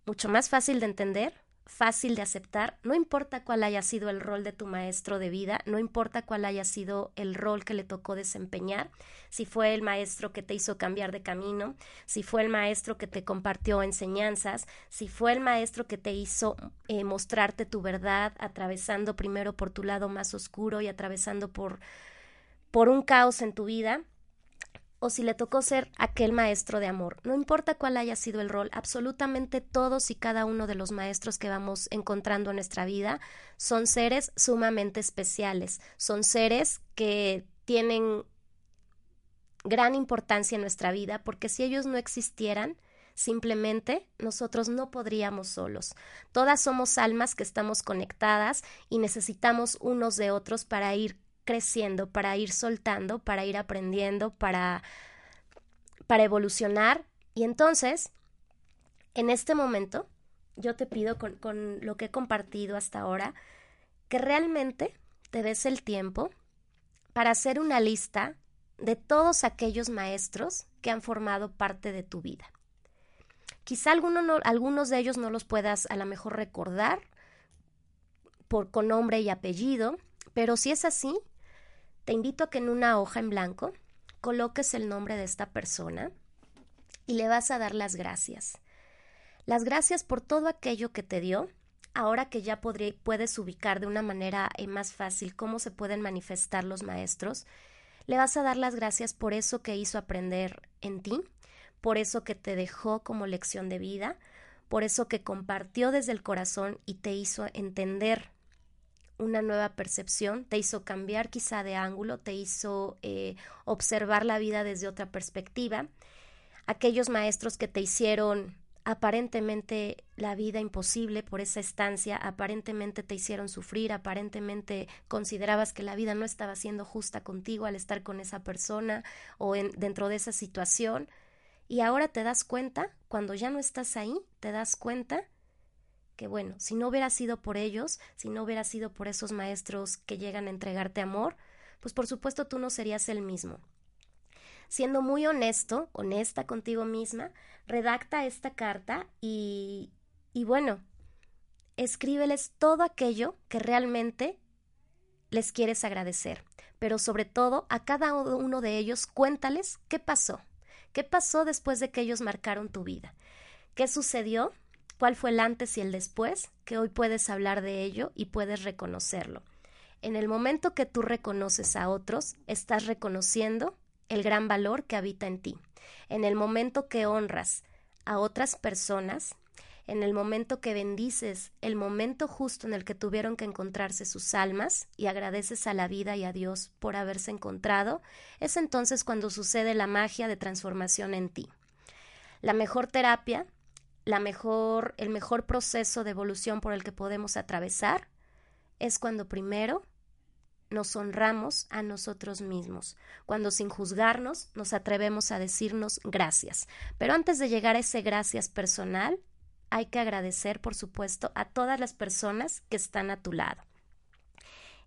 Speaker 2: mucho más fácil de entender, fácil de aceptar, no importa cuál haya sido el rol de tu maestro de vida, no importa cuál haya sido el rol que le tocó desempeñar, si fue el maestro que te hizo cambiar de camino, si fue el maestro que te compartió enseñanzas, si fue el maestro que te hizo eh, mostrarte tu verdad, atravesando primero por tu lado más oscuro y atravesando por, por un caos en tu vida, o si le tocó ser aquel maestro de amor. No importa cuál haya sido el rol, absolutamente todos y cada uno de los maestros que vamos encontrando en nuestra vida son seres sumamente especiales, son seres que tienen gran importancia en nuestra vida porque si ellos no existieran, Simplemente nosotros no podríamos solos. Todas somos almas que estamos conectadas y necesitamos unos de otros para ir creciendo, para ir soltando, para ir aprendiendo, para, para evolucionar. Y entonces, en este momento, yo te pido con, con lo que he compartido hasta ahora, que realmente te des el tiempo para hacer una lista de todos aquellos maestros que han formado parte de tu vida. Quizá algunos de ellos no los puedas a lo mejor recordar por, con nombre y apellido, pero si es así, te invito a que en una hoja en blanco coloques el nombre de esta persona y le vas a dar las gracias. Las gracias por todo aquello que te dio, ahora que ya puedes ubicar de una manera eh, más fácil cómo se pueden manifestar los maestros, le vas a dar las gracias por eso que hizo aprender en ti, por eso que te dejó como lección de vida, por eso que compartió desde el corazón y te hizo entender una nueva percepción, te hizo cambiar quizá de ángulo, te hizo eh, observar la vida desde otra perspectiva. Aquellos maestros que te hicieron aparentemente la vida imposible por esa estancia, aparentemente te hicieron sufrir, aparentemente considerabas que la vida no estaba siendo justa contigo al estar con esa persona o en, dentro de esa situación. Y ahora te das cuenta, cuando ya no estás ahí, te das cuenta que bueno, si no hubiera sido por ellos, si no hubiera sido por esos maestros que llegan a entregarte amor, pues por supuesto tú no serías el mismo. Siendo muy honesto, honesta contigo misma, redacta esta carta y, y bueno, escríbeles todo aquello que realmente les quieres agradecer, pero sobre todo a cada uno de ellos cuéntales qué pasó, qué pasó después de que ellos marcaron tu vida, qué sucedió cuál fue el antes y el después, que hoy puedes hablar de ello y puedes reconocerlo. En el momento que tú reconoces a otros, estás reconociendo el gran valor que habita en ti. En el momento que honras a otras personas, en el momento que bendices el momento justo en el que tuvieron que encontrarse sus almas y agradeces a la vida y a Dios por haberse encontrado, es entonces cuando sucede la magia de transformación en ti. La mejor terapia la mejor, el mejor proceso de evolución por el que podemos atravesar es cuando primero nos honramos a nosotros mismos, cuando sin juzgarnos nos atrevemos a decirnos gracias. Pero antes de llegar a ese gracias personal, hay que agradecer, por supuesto, a todas las personas que están a tu lado.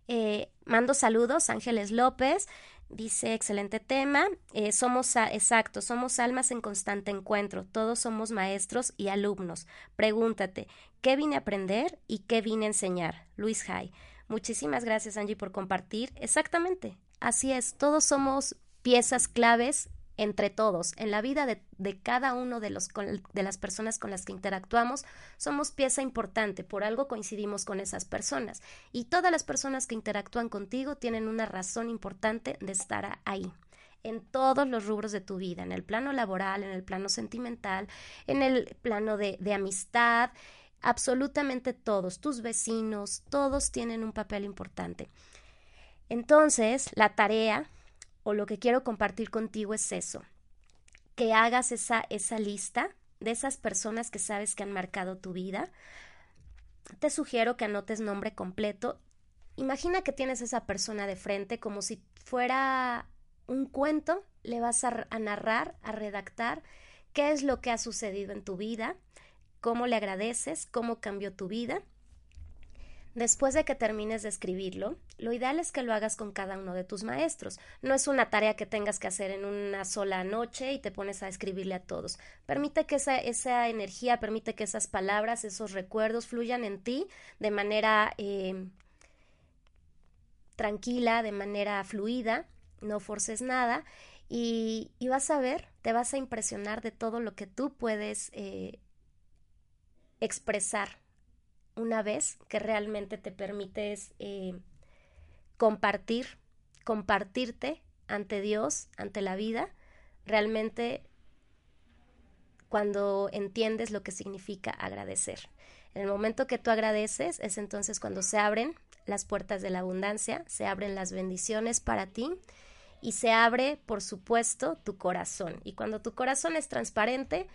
Speaker 2: Eh, mando saludos, Ángeles López, Dice, excelente tema. Eh, somos, exacto, somos almas en constante encuentro. Todos somos maestros y alumnos. Pregúntate, ¿qué vine a aprender y qué vine a enseñar? Luis Hay. Muchísimas gracias, Angie, por compartir. Exactamente. Así es, todos somos piezas claves entre todos, en la vida de, cada uno de, los, de las personas con las que interactuamos, somos pieza importante, por algo coincidimos con esas personas. Y todas las personas que interactúan contigo tienen una razón importante de estar ahí en todos los rubros de tu vida, en el plano laboral, en el plano sentimental, en el plano de, de amistad, absolutamente todos, tus vecinos, todos tienen un papel importante. Entonces, la tarea o lo que quiero compartir contigo es eso, que hagas esa, esa lista de esas personas que sabes que han marcado tu vida. Te sugiero que anotes nombre completo. Imagina que tienes esa persona de frente como si fuera un cuento, le vas a, a narrar, a redactar qué es lo que ha sucedido en tu vida, cómo le agradeces, cómo cambió tu vida Después de que termines de escribirlo, lo ideal es que lo hagas con cada uno de tus maestros. No es una tarea que tengas que hacer en una sola noche y te pones a escribirle a todos. Permite que esa, esa energía, permite que esas palabras, esos recuerdos fluyan en ti de manera eh, tranquila, de manera fluida, no forces nada y, vas a ver, te vas a impresionar de todo lo que tú puedes eh, expresar una vez que realmente te permites eh, compartir, compartirte ante Dios, ante la vida, realmente cuando entiendes lo que significa agradecer. En el momento que tú agradeces es entonces cuando se abren las puertas de la abundancia, se abren las bendiciones para ti y se abre, por supuesto, tu corazón. Y cuando tu corazón es transparente,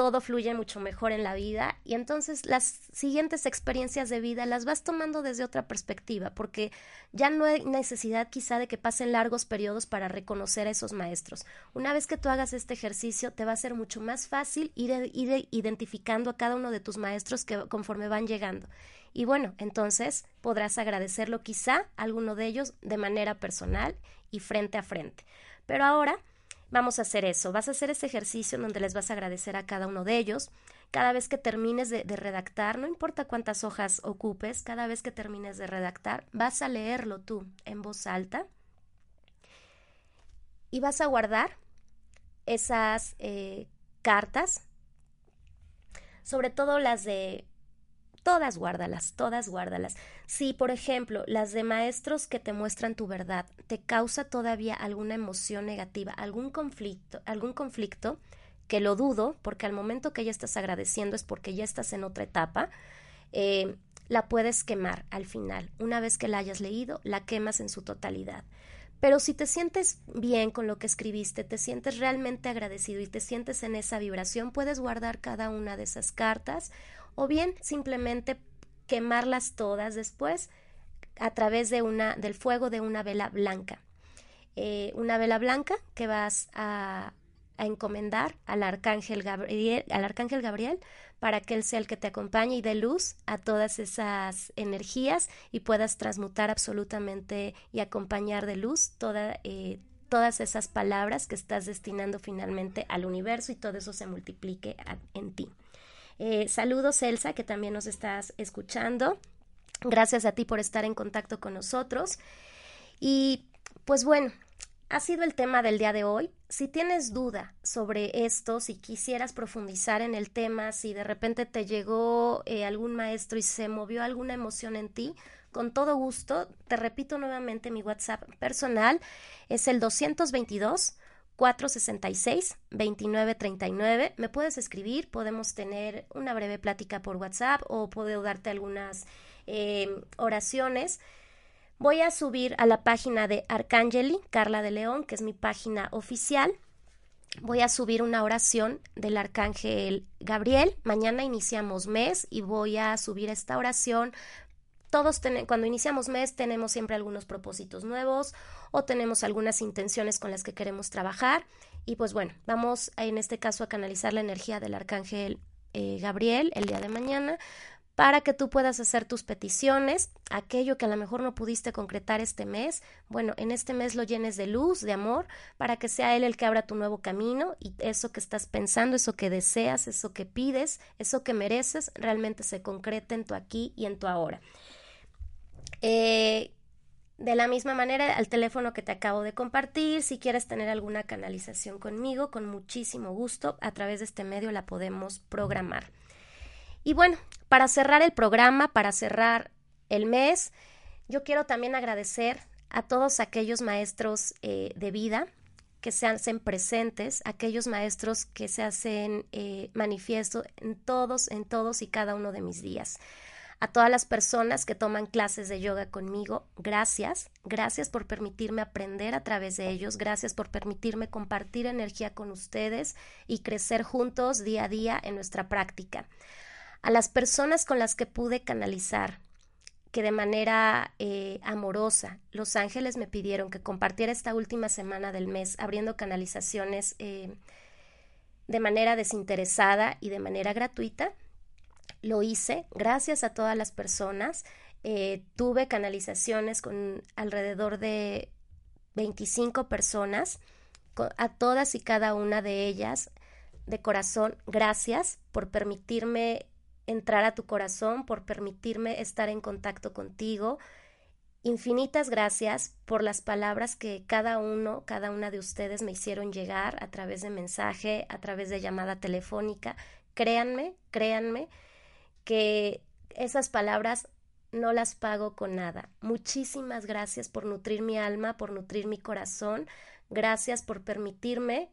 Speaker 2: todo fluye mucho mejor en la vida y entonces las siguientes experiencias de vida las vas tomando desde otra perspectiva, porque ya no hay necesidad quizá de que pasen largos periodos para reconocer a esos maestros. Una vez que tú hagas este ejercicio, te va a ser mucho más fácil ir, ir identificando a cada uno de tus maestros que conforme van llegando. Y bueno, entonces podrás agradecerlo quizá a alguno de ellos de manera personal y frente a frente. Pero ahora vamos a hacer eso. Vas a hacer ese ejercicio en donde les vas a agradecer a cada uno de ellos. Cada vez que termines de, redactar, no importa cuántas hojas ocupes, cada vez que termines de redactar, vas a leerlo tú en voz alta y vas a guardar esas eh, cartas, sobre todo las de todas guárdalas, todas guárdalas. Si, por ejemplo, las de maestros que te muestran tu verdad te causa todavía alguna emoción negativa, algún conflicto, algún conflicto, que lo dudo, porque al momento que ya estás agradeciendo es porque ya estás en otra etapa, eh, la puedes quemar al final. Una vez que la hayas leído, la quemas en su totalidad. Pero si te sientes bien con lo que escribiste, te sientes realmente agradecido y te sientes en esa vibración, puedes guardar cada una de esas cartas o bien simplemente quemarlas todas después a través de una, del fuego de una vela blanca. Eh, una vela blanca que vas a, encomendar al arcángel, Gabriel, al arcángel Gabriel para que él sea el que te acompañe y dé luz a todas esas energías y puedas transmutar absolutamente y acompañar de luz eh, todas esas palabras que estás destinando finalmente al universo y todo eso se multiplique en ti. Eh, saludos, Elsa, que también nos estás escuchando. Gracias a ti por estar en contacto con nosotros. Y pues bueno, ha sido el tema del día de hoy. Si tienes duda sobre esto, si quisieras profundizar en el tema, si de repente te llegó eh, algún maestro y se movió alguna emoción en ti, con todo gusto, te repito nuevamente mi WhatsApp personal, es el 222 466-2939. Me puedes escribir, podemos tener una breve plática por WhatsApp o puedo darte algunas eh, oraciones. Voy a subir a la página de Arcangeli, Carla de León, que es mi página oficial. Voy a subir una oración del Arcángel Gabriel. Mañana iniciamos mes y voy a subir esta oración todos cuando iniciamos mes tenemos siempre algunos propósitos nuevos o tenemos algunas intenciones con las que queremos trabajar y pues bueno, vamos en este caso a canalizar la energía del arcángel eh, Gabriel el día de mañana para que tú puedas hacer tus peticiones, aquello que a lo mejor no pudiste concretar este mes, bueno, en este mes lo llenes de luz, de amor, para que sea Él el que abra tu nuevo camino y eso que estás pensando, eso que deseas, eso que pides, eso que mereces, realmente se concrete en tu aquí y en tu ahora. Eh, de la misma manera, al teléfono que te acabo de compartir, si quieres tener alguna canalización conmigo, con muchísimo gusto, a través de este medio la podemos programar. Y bueno, para cerrar el programa, para cerrar el mes, yo quiero también agradecer a todos aquellos maestros eh, de vida que se hacen presentes, aquellos maestros que se hacen eh, manifiesto en todos, en todos y cada uno de mis días. A todas las personas que toman clases de yoga conmigo, gracias. Gracias por permitirme aprender a través de ellos. Gracias por permitirme compartir energía con ustedes y crecer juntos día a día en nuestra práctica. A las personas con las que pude canalizar, que de manera eh, amorosa los ángeles me pidieron que compartiera esta última semana del mes abriendo canalizaciones eh, de manera desinteresada y de manera gratuita, lo hice gracias a todas las personas. Eh, tuve canalizaciones con alrededor de 25 personas, a todas y cada una de ellas, de corazón, gracias por permitirme entrar a tu corazón, por permitirme estar en contacto contigo. Infinitas gracias por las palabras que cada uno, cada una de ustedes me hicieron llegar a través de mensaje, a través de llamada telefónica. Créanme, créanme que esas palabras no las pago con nada. Muchísimas gracias por nutrir mi alma, por nutrir mi corazón. Gracias por permitirme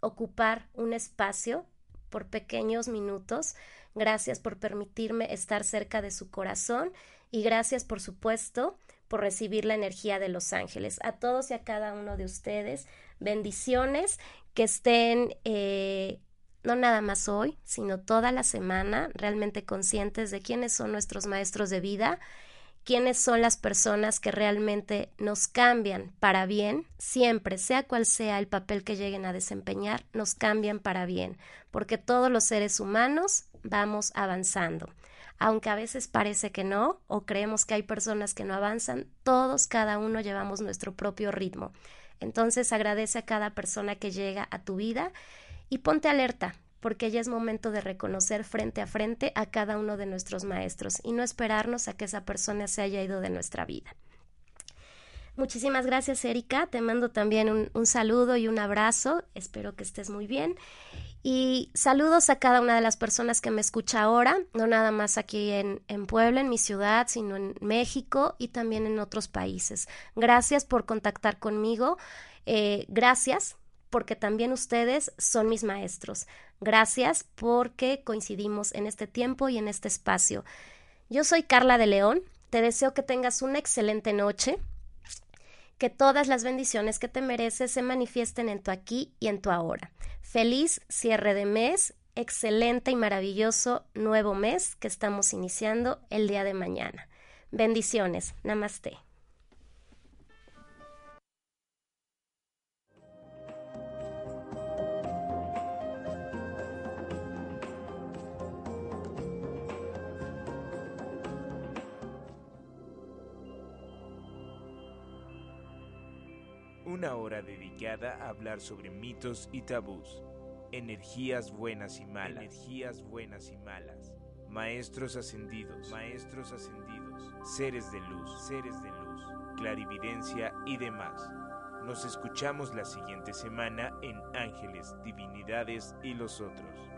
Speaker 2: ocupar un espacio por pequeños minutos. Gracias por permitirme estar cerca de su corazón y gracias, por supuesto, por recibir la energía de los ángeles. A todos y a cada uno de ustedes, bendiciones, que estén eh, no nada más hoy, sino toda la semana, realmente conscientes de quiénes son nuestros maestros de vida, quiénes son las personas que realmente nos cambian para bien, siempre, sea cual sea el papel que lleguen a desempeñar, nos cambian para bien, porque todos los seres humanos vamos avanzando. Aunque a veces parece que no, o creemos que hay personas que no avanzan, todos, cada uno llevamos nuestro propio ritmo. Entonces agradece a cada persona que llega a tu vida y ponte alerta, porque ya es momento de reconocer frente a frente a cada uno de nuestros maestros y no esperarnos a que esa persona se haya ido de nuestra vida. Muchísimas gracias, Erika. Te mando también un, saludo y un abrazo. Espero que estés muy bien. Y saludos a cada una de las personas que me escucha ahora, no nada más aquí en, en, Puebla, en mi ciudad, sino en México y también en otros países. Gracias por contactar conmigo. Eh, gracias porque también ustedes son mis maestros. Gracias porque coincidimos en este tiempo y en este espacio. Yo soy Carla de León. Te deseo que tengas una excelente noche, que todas las bendiciones que te mereces se manifiesten en tu aquí y en tu ahora. Feliz cierre de mes, excelente y maravilloso nuevo mes que estamos iniciando el día de mañana. Bendiciones. Namaste.
Speaker 1: Una hora dedicada a hablar sobre mitos y tabús, energías buenas y malas, energías buenas y malas, maestros ascendidos, maestros ascendidos, seres de luz, seres de luz, clarividencia y demás. Nos escuchamos la siguiente semana en Ángeles, Divinidades y los otros.